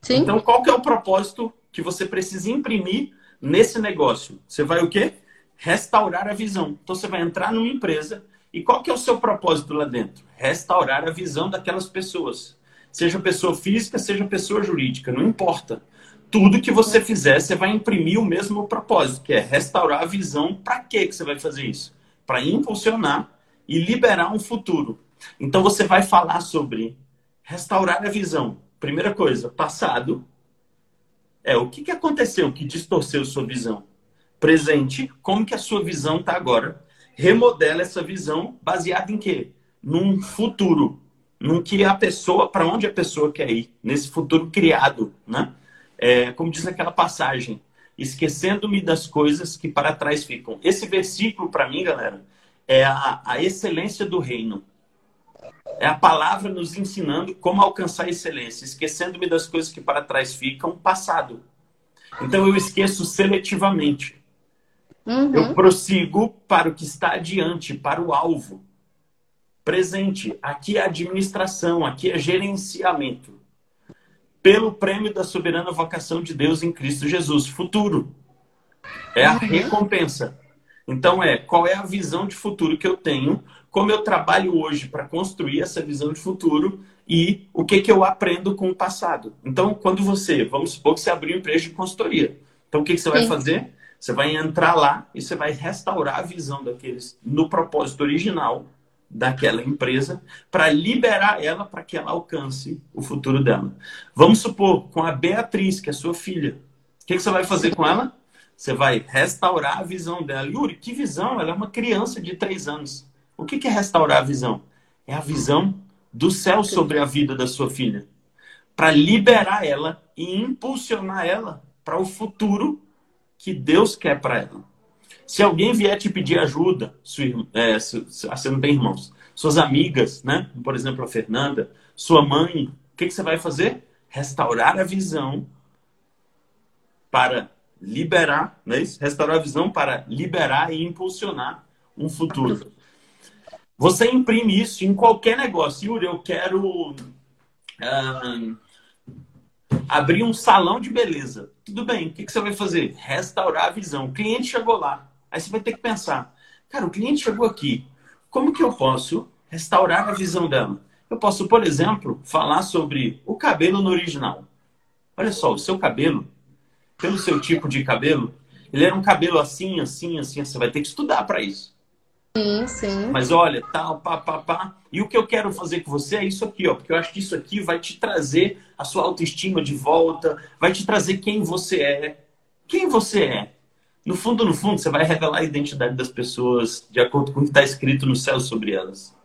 Sim. Então, qual que é o propósito que você precisa imprimir nesse negócio? Você vai o quê? Restaurar a visão. Então, você vai entrar numa empresa e qual que é o seu propósito lá dentro? Restaurar a visão daquelas pessoas. Seja pessoa física, seja pessoa jurídica, não importa. Tudo que você fizer, você vai imprimir o mesmo propósito, que é restaurar a visão. Para que você vai fazer isso? Para impulsionar e liberar um futuro. Então você vai falar sobre restaurar a visão. Primeira coisa, passado. É o que, que aconteceu que distorceu sua visão. Presente, como que a sua visão está agora. Remodela essa visão baseada em quê? Num futuro. Num que a pessoa, para onde a pessoa quer ir. Nesse futuro criado, né? É, como diz aquela passagem, esquecendo-me das coisas que para trás ficam. Esse versículo, para mim, galera, é a, a excelência do reino. É a palavra nos ensinando como alcançar excelência, esquecendo-me das coisas que para trás ficam, passado. Então eu esqueço seletivamente. Uhum. Eu prossigo para o que está adiante, para o alvo. Presente. Aqui é administração, aqui é gerenciamento. Pelo prêmio da soberana vocação de Deus em Cristo Jesus. Futuro. É a uhum. recompensa. Então é qual é a visão de futuro que eu tenho como eu trabalho hoje para construir essa visão de futuro e o que, que eu aprendo com o passado. Então, quando você, vamos supor que você abriu uma empresa de consultoria. Então, o que, que você Sim. vai fazer? Você vai entrar lá e você vai restaurar a visão daqueles no propósito original daquela empresa para liberar ela para que ela alcance o futuro dela. Vamos supor, com a Beatriz, que é sua filha. O que, que você vai fazer com ela? Você vai restaurar a visão dela. Yuri, que visão? Ela é uma criança de três anos. O que é restaurar a visão? É a visão do céu sobre a vida da sua filha. Para liberar ela e impulsionar ela para o futuro que Deus quer para ela. Se alguém vier te pedir ajuda, sua, é, você não tem irmãos, suas amigas, né? Por exemplo, a Fernanda, sua mãe, o que, que você vai fazer? Restaurar a visão para liberar, não é isso? Restaurar a visão para liberar e impulsionar um futuro. Você imprime isso em qualquer negócio. Yuri, eu quero abrir um salão de beleza. tudo bem. O que, que você vai fazer? Restaurar a visão. O cliente chegou lá. Aí você vai ter que pensar: cara, o cliente chegou aqui. Como que eu posso restaurar a visão dela? Eu posso, por exemplo, falar sobre o cabelo no original. Olha só, o seu cabelo, pelo seu tipo de cabelo, ele era um cabelo assim, assim, assim. Você vai ter que estudar para isso. Sim, sim. Mas olha, tal, pá, pá, pá. E o que eu quero fazer com você é isso aqui, ó. Porque eu acho que isso aqui vai te trazer a sua autoestima de volta, vai te trazer quem você é. Quem você é. No fundo, no fundo, você vai revelar a identidade das pessoas de acordo com o que está escrito no céu sobre elas.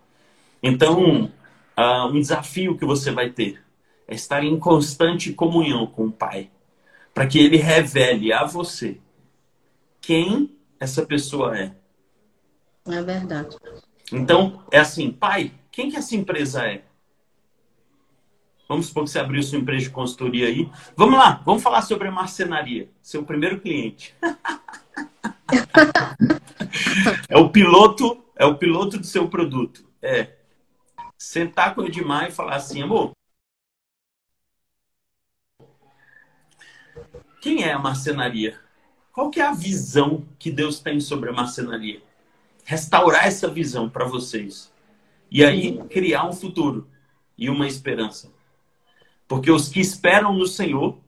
Então, uh, um desafio que você vai ter é estar em constante comunhão com o Pai, para que Ele revele a você quem essa pessoa é. É verdade. Então, é assim, pai, quem que essa empresa é? Vamos supor que você abriu sua empresa de consultoria aí. Vamos lá, vamos falar sobre a marcenaria, seu primeiro cliente. é o piloto, é o piloto do seu produto. É sentar com o Edmar e falar assim, amor, quem é a marcenaria? Qual que é a visão que Deus tem sobre a marcenaria? Restaurar essa visão para vocês. E aí criar um futuro e uma esperança. Porque os que esperam no Senhor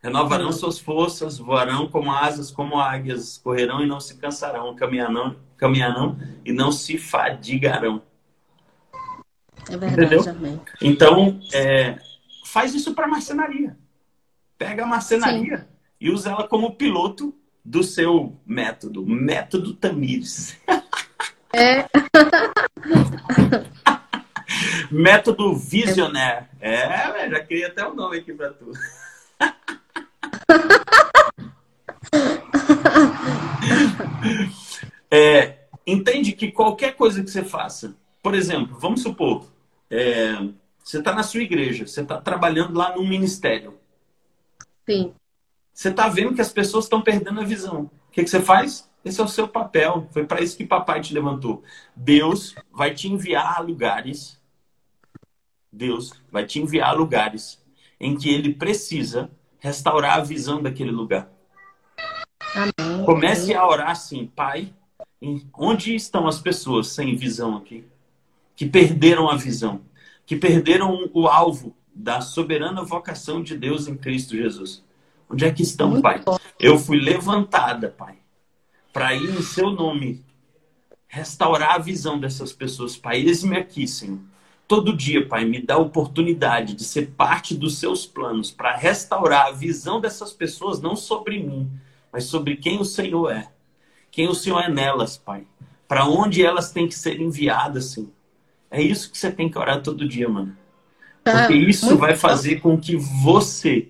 renovarão suas forças, voarão como asas, como águias, correrão e não se cansarão, caminharão, caminharão e não se fadigarão. É verdade, Entendeu? Amém. Então, é, faz isso para marcenaria. Pega a marcenaria Sim. e usa ela como piloto do seu método, método Tamires. É. método Visionaire. É, já criei até o um nome aqui para tu. é, entende que qualquer coisa que você faça, por exemplo, vamos supor, é, você está na sua igreja, você está trabalhando lá no ministério. Sim. Você está vendo que as pessoas estão perdendo a visão. O que, que você faz? Esse é o seu papel. Foi para isso que papai te levantou. Deus vai te enviar a lugares. Deus vai te enviar a lugares em que ele precisa restaurar a visão daquele lugar. Amém. Comece a orar assim, Pai, onde estão as pessoas sem visão aqui? Que perderam a visão, que perderam o alvo da soberana vocação de Deus em Cristo Jesus. Onde é que estão, Pai? Eu fui levantada, Pai, para ir em seu nome restaurar a visão dessas pessoas, Pai. Eis-me aqui, Senhor. Todo dia, Pai, me dá a oportunidade de ser parte dos seus planos para restaurar a visão dessas pessoas, não sobre mim, mas sobre quem o Senhor é. Quem o Senhor é nelas, Pai. Para onde elas têm que ser enviadas, Senhor. É isso que você tem que orar todo dia, mano. Porque ah, isso vai fazer com que você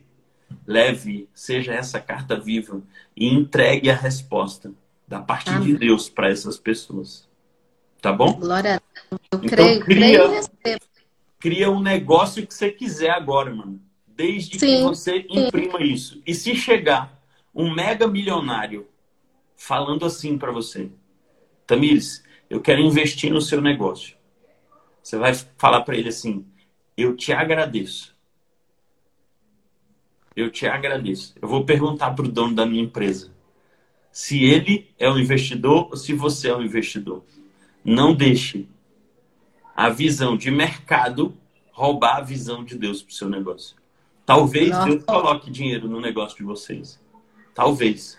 leve, seja essa carta viva e entregue a resposta da parte Amém. de Deus para essas pessoas. Tá bom? Glória a Deus. Eu então, creio, cria, creio cria um negócio que você quiser agora, mano. Desde sim, que você imprima sim. isso. E se chegar um mega milionário falando assim para você, Tamires, eu quero investir no seu negócio. Você vai falar para ele assim: eu te agradeço eu te agradeço. Eu vou perguntar para o dono da minha empresa se ele é um investidor ou se você é um investidor. Não deixe a visão de mercado roubar a visão de Deus para o seu negócio. Talvez Nossa. Deus coloque dinheiro no negócio de vocês. Talvez.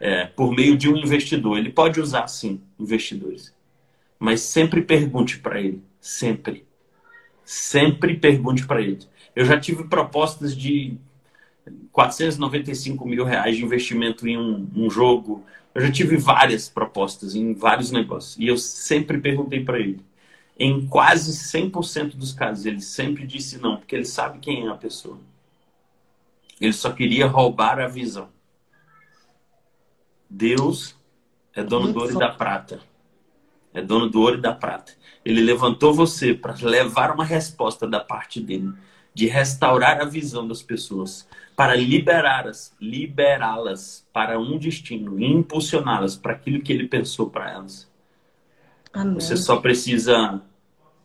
É, por meio de um investidor. Ele pode usar, sim, investidores. Mas sempre pergunte para ele. Sempre. Sempre pergunte para ele. Eu já tive propostas de 495 mil reais de investimento em um, um jogo. Eu já tive várias propostas em vários negócios. E eu sempre perguntei para ele. Em quase 100% dos casos, ele sempre disse não, porque ele sabe quem é a pessoa. Ele só queria roubar a visão. Deus é dono do ouro e da prata. É dono do ouro e da prata. Ele levantou você para levar uma resposta da parte dele de restaurar a visão das pessoas, para liberá-las, liberá-las para um destino impulsioná-las para aquilo que ele pensou para elas. Amém. Você só precisa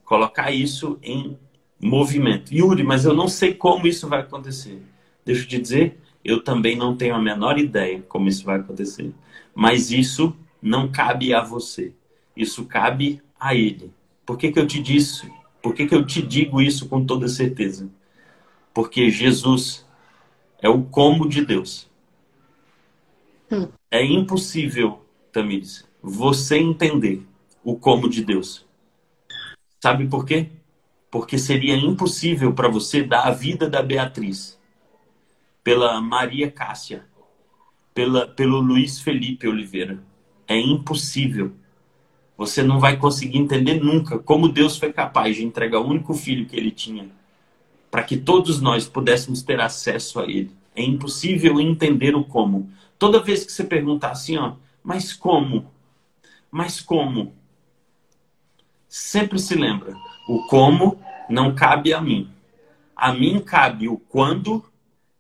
colocar isso em movimento. Yuri, mas eu não sei como isso vai acontecer. deixa eu te dizer, eu também não tenho a menor ideia como isso vai acontecer. Mas isso não cabe a você. Isso cabe a ele. Por que, que eu te disse? Por que, que eu te digo isso com toda certeza? Porque Jesus é o como de Deus. Hum. É impossível, Tamires, você entender o como de Deus. Sabe por quê? Porque seria impossível para você dar a vida da Beatriz pela Maria Cássia, pela, pelo Luiz Felipe Oliveira. É impossível. Você não vai conseguir entender nunca como Deus foi capaz de entregar o único filho que ele tinha para que todos nós pudéssemos ter acesso a ele. É impossível entender o como. Toda vez que você perguntar assim, ó, mas como? Mas como? Sempre se lembra, o como não cabe a mim. A mim cabe o quando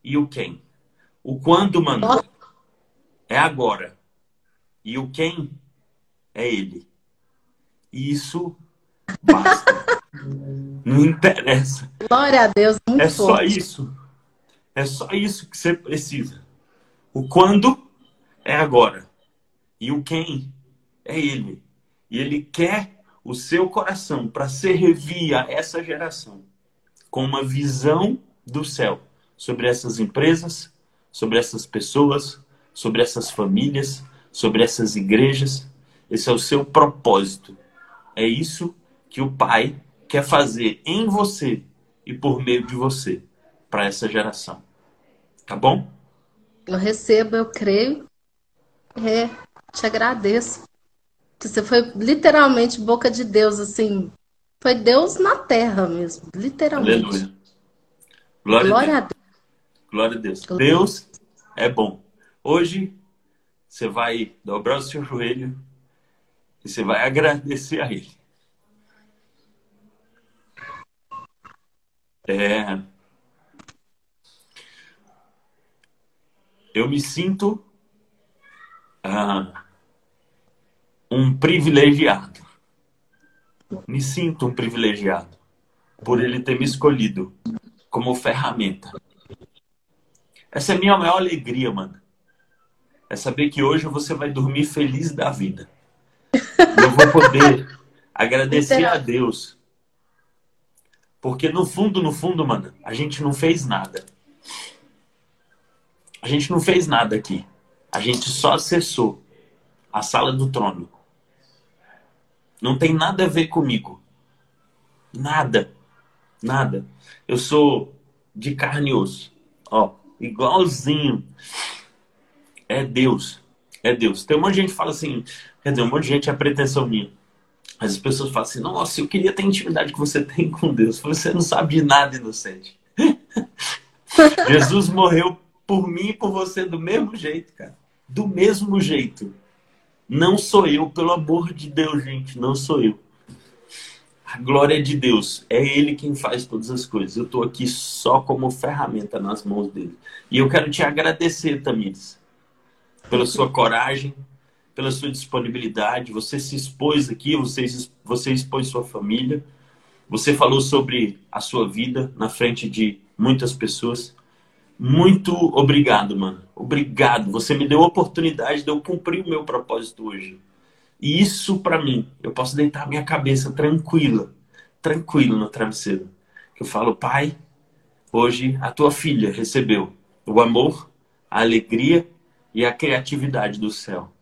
e o quem. O quando, mano, é agora. E o quem é ele. E isso basta. Não interessa. Glória a Deus. Muito é só isso. É só isso que você precisa. O quando é agora. E o quem é ele. E ele quer o seu coração para servir a essa geração com uma visão do céu sobre essas empresas, sobre essas pessoas, sobre essas famílias, sobre essas igrejas. Esse é o seu propósito. É isso que o Pai quer fazer em você e por meio de você para essa geração. Tá bom? Eu recebo, eu creio. É, te agradeço. Você foi literalmente boca de Deus, assim. Foi Deus na terra mesmo, literalmente. Aleluia. Glória, Glória a Deus. Deus. Glória a Deus. Glória. Deus é bom. Hoje você vai dobrar o seu joelho e você vai agradecer a Ele. É... Eu me sinto ah, um privilegiado. Me sinto um privilegiado por ele ter me escolhido como ferramenta. Essa é a minha maior alegria, mano. É saber que hoje você vai dormir feliz da vida. Eu vou poder agradecer a Deus porque no fundo, no fundo, mano, a gente não fez nada. A gente não fez nada aqui. A gente só acessou a sala do trono. Não tem nada a ver comigo. Nada. Nada. Eu sou de carne e osso. Ó, igualzinho. É Deus. É Deus. Tem um monte de gente que fala assim, quer dizer, um monte de gente é pretensão minha. As pessoas falam assim: Nossa, eu queria ter a intimidade que você tem com Deus. Você não sabe de nada, inocente. Jesus morreu por mim e por você do mesmo jeito, cara. Do mesmo jeito. Não sou eu, pelo amor de Deus, gente. Não sou eu. A glória é de Deus. É Ele quem faz todas as coisas. Eu estou aqui só como ferramenta nas mãos dele. E eu quero te agradecer, Tamires, pela sua coragem, pela sua disponibilidade. Você se expôs aqui, você, você expôs sua família. Você falou sobre a sua vida na frente de muitas pessoas. Muito obrigado, mano. Obrigado. Você me deu a oportunidade de eu cumprir o meu propósito hoje. E isso, para mim, eu posso deitar minha cabeça tranquila, tranquilo no travesseiro. Eu falo, pai, hoje a tua filha recebeu o amor, a alegria e a criatividade do céu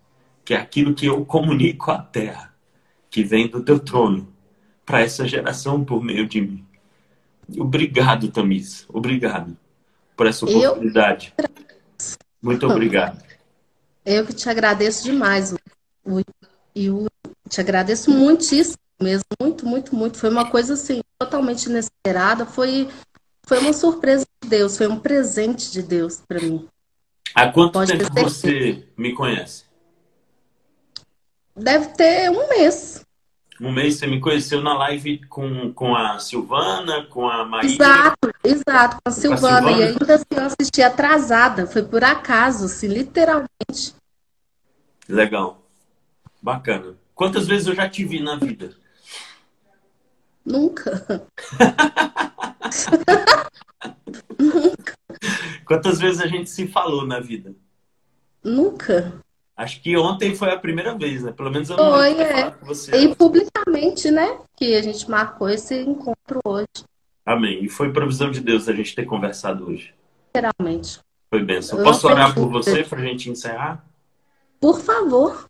que é aquilo que eu comunico à terra, que vem do teu trono, para essa geração por meio de mim. Obrigado, Tamis. Obrigado por essa oportunidade. Eu... Muito obrigado. Eu que te agradeço demais. E eu te agradeço muitíssimo mesmo. Muito, muito, muito. Foi uma coisa assim, totalmente inesperada. Foi, foi uma surpresa de Deus. Foi um presente de Deus para mim. Há quanto Pode tempo você me conhece? Deve ter um mês. Um mês você me conheceu na live com, com a Silvana, com a Maria. Exato, exato, com a, Silvana. a Silvana. E ainda assim eu assisti atrasada. Foi por acaso, assim, literalmente. Legal. Bacana. Quantas vezes eu já te vi na vida? Nunca. Nunca. Quantas vezes a gente se falou na vida? Nunca. Acho que ontem foi a primeira vez, né? Pelo menos eu não foi, é. com você. E publicamente, né? Que a gente marcou esse encontro hoje. Amém. E foi provisão de Deus a gente ter conversado hoje. Literalmente. Foi benção. Posso orar por você para a gente encerrar? Por favor.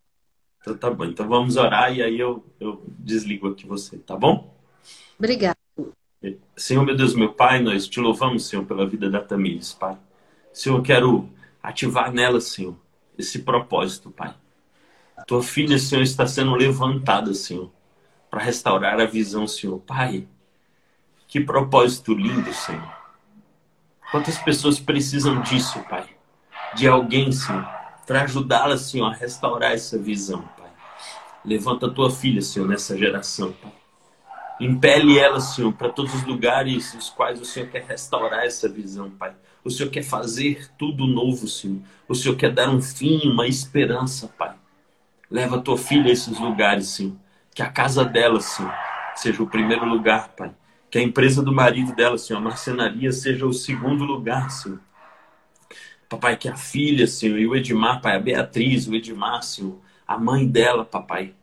Então tá bom. Então vamos orar e aí eu, eu desligo aqui você, tá bom? Obrigado. Senhor, meu Deus, meu Pai, nós te louvamos, Senhor, pela vida da Tamires, Pai. Senhor, eu quero ativar nela, Senhor, esse propósito, Pai. Tua filha, Senhor, está sendo levantada, Senhor, para restaurar a visão, Senhor. Pai, que propósito lindo, Senhor. Quantas pessoas precisam disso, Pai? De alguém, Senhor, para ajudá-la, Senhor, a restaurar essa visão, Pai. Levanta a tua filha, Senhor, nessa geração, Pai. Impele ela, Senhor, para todos os lugares nos quais o Senhor quer restaurar essa visão, Pai. O Senhor quer fazer tudo novo, Senhor. O Senhor quer dar um fim, uma esperança, Pai. Leva a tua filha a esses lugares, Senhor. Que a casa dela, Senhor, seja o primeiro lugar, Pai. Que a empresa do marido dela, Senhor, a marcenaria, seja o segundo lugar, Senhor. Papai, que a filha, Senhor, e o Edmar, Pai, a Beatriz, o Edmar, Senhor, a mãe dela, Papai,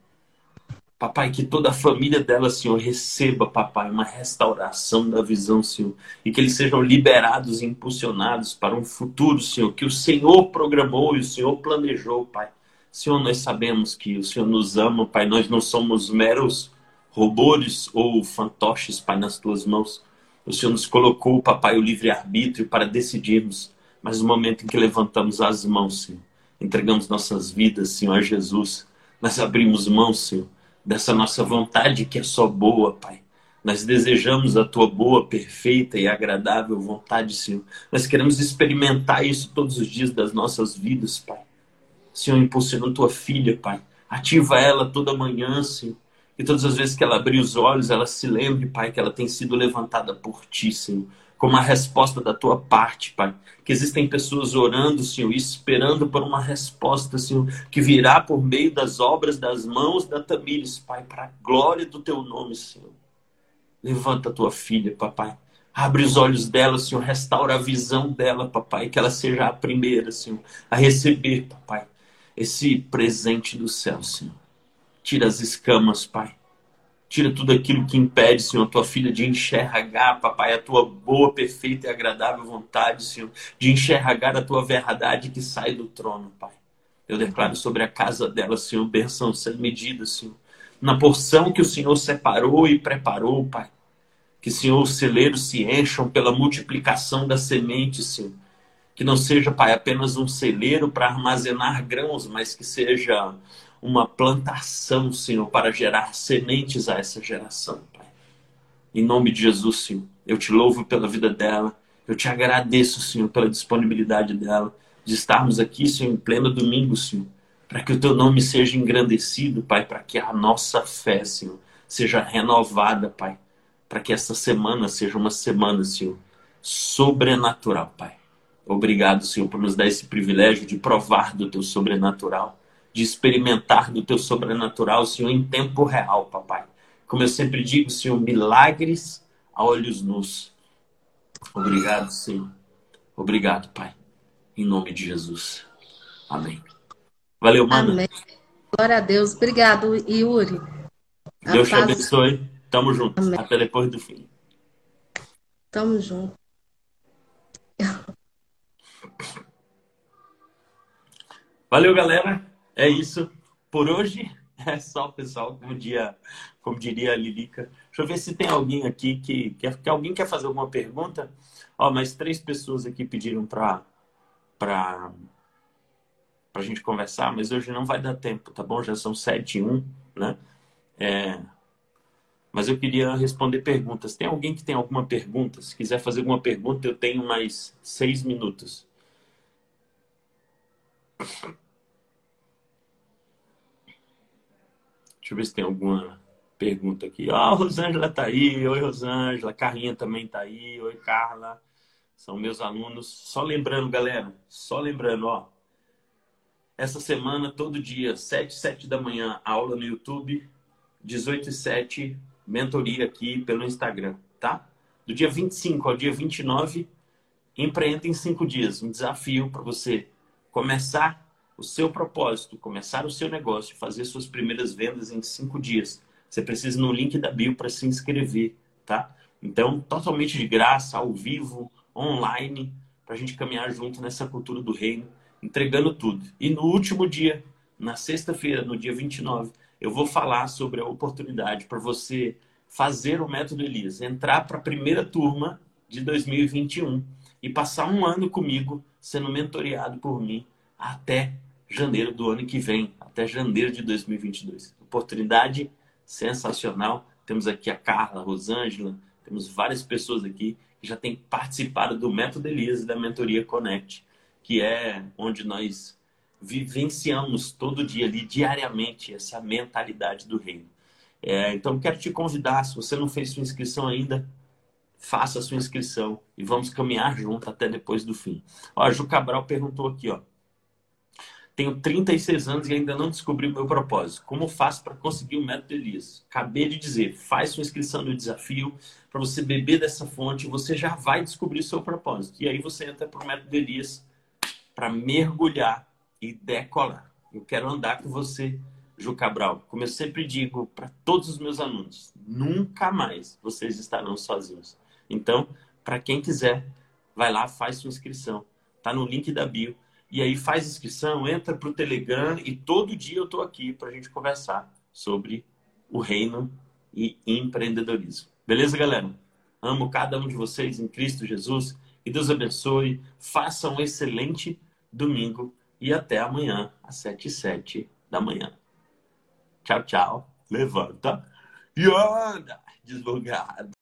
Papai, que toda a família dela, Senhor, receba, papai, uma restauração da visão, Senhor. E que eles sejam liberados e impulsionados para um futuro, Senhor, que o Senhor programou e o Senhor planejou, Pai. Senhor, nós sabemos que o Senhor nos ama, Pai. Nós não somos meros robôs ou fantoches, Pai, nas tuas mãos. O Senhor nos colocou, papai, o livre-arbítrio para decidirmos. Mas no momento em que levantamos as mãos, Senhor, entregamos nossas vidas, Senhor, a Jesus, nós abrimos mãos, Senhor dessa nossa vontade que é só boa, Pai. Nós desejamos a tua boa, perfeita e agradável vontade, Senhor. Nós queremos experimentar isso todos os dias das nossas vidas, Pai. Senhor, impulsionando tua filha, Pai. Ativa ela toda manhã, Senhor. E todas as vezes que ela abrir os olhos, ela se lembre, Pai, que ela tem sido levantada por ti, Senhor como a resposta da tua parte, Pai. Que existem pessoas orando, Senhor, esperando por uma resposta, Senhor, que virá por meio das obras das mãos da Tamires, Pai, para a glória do teu nome, Senhor. Levanta a tua filha, papai. Abre os olhos dela, Senhor. Restaura a visão dela, papai. Que ela seja a primeira, Senhor, a receber, papai, esse presente do céu, Senhor. Tira as escamas, Pai. Tira tudo aquilo que impede, Senhor, a tua filha de enxergar, papai, a tua boa, perfeita e agradável vontade, Senhor, de enxergar a tua verdade que sai do trono, Pai. Eu declaro sobre a casa dela, Senhor, bênção sem medida, Senhor. Na porção que o Senhor separou e preparou, Pai. Que, Senhor, os celeiros se encham pela multiplicação da semente, Senhor. Que não seja, Pai, apenas um celeiro para armazenar grãos, mas que seja uma plantação, Senhor, para gerar sementes a essa geração, Pai. Em nome de Jesus, Senhor, eu te louvo pela vida dela, eu te agradeço, Senhor, pela disponibilidade dela de estarmos aqui, Senhor, em pleno domingo, Senhor, para que o teu nome seja engrandecido, Pai, para que a nossa fé, Senhor, seja renovada, Pai, para que essa semana seja uma semana, Senhor, sobrenatural, Pai. Obrigado, Senhor, por nos dar esse privilégio de provar do teu sobrenatural de experimentar do teu sobrenatural, Senhor, em tempo real, papai. Como eu sempre digo, Senhor, milagres a olhos nus. Obrigado, Senhor. Obrigado, Pai. Em nome de Jesus. Amém. Valeu, mano. Amém. Glória a Deus. Obrigado, Yuri. A Deus paz... te abençoe. Tamo junto. Amém. Até depois do fim. Tamo junto. Valeu, galera. É isso por hoje. É só, pessoal, como, dia, como diria a Lilica. Deixa eu ver se tem alguém aqui que, que, que alguém quer fazer alguma pergunta. Ó, mais três pessoas aqui pediram para para a gente conversar, mas hoje não vai dar tempo, tá bom? Já são sete e um, né? É, mas eu queria responder perguntas. Tem alguém que tem alguma pergunta? Se quiser fazer alguma pergunta, eu tenho mais seis minutos. Deixa eu ver se tem alguma pergunta aqui. Ó, oh, Rosângela tá aí. Oi, Rosângela. Carlinha também tá aí. Oi, Carla. São meus alunos. Só lembrando, galera. Só lembrando, ó. Essa semana, todo dia, 7, 7 da manhã, aula no YouTube. 18 e 7, mentoria aqui pelo Instagram, tá? Do dia 25 ao dia 29, Empreenda em cinco dias, um desafio para você começar o seu propósito, começar o seu negócio, fazer suas primeiras vendas em cinco dias. Você precisa no link da bio para se inscrever, tá? Então, totalmente de graça, ao vivo, online, para a gente caminhar junto nessa cultura do reino, entregando tudo. E no último dia, na sexta-feira, no dia 29, eu vou falar sobre a oportunidade para você fazer o método Elias, entrar para a primeira turma de 2021 e passar um ano comigo sendo mentoreado por mim até janeiro do ano que vem, até janeiro de 2022. Oportunidade sensacional. Temos aqui a Carla, a Rosângela, temos várias pessoas aqui que já têm participado do Método Elias e da Mentoria Connect, que é onde nós vivenciamos todo dia ali, diariamente, essa mentalidade do reino. É, então, quero te convidar, se você não fez sua inscrição ainda, faça sua inscrição e vamos caminhar junto até depois do fim. Ó, a Ju Cabral perguntou aqui, ó. Tenho 36 anos e ainda não descobri o meu propósito. Como faço para conseguir o método Elias? Acabei de dizer, faz sua inscrição no desafio para você beber dessa fonte, você já vai descobrir o seu propósito. E aí você entra para o método Elias para mergulhar e decolar. Eu quero andar com você, Ju Cabral. Como eu sempre digo para todos os meus alunos, nunca mais vocês estarão sozinhos. Então, para quem quiser, vai lá, faz sua inscrição. Tá no link da bio. E aí faz inscrição, entra para o Telegram e todo dia eu estou aqui para a gente conversar sobre o reino e empreendedorismo. Beleza, galera? Amo cada um de vocês em Cristo Jesus. Que Deus abençoe. Faça um excelente domingo e até amanhã, às 7 e 7 da manhã. Tchau, tchau. Levanta e anda, desbugado.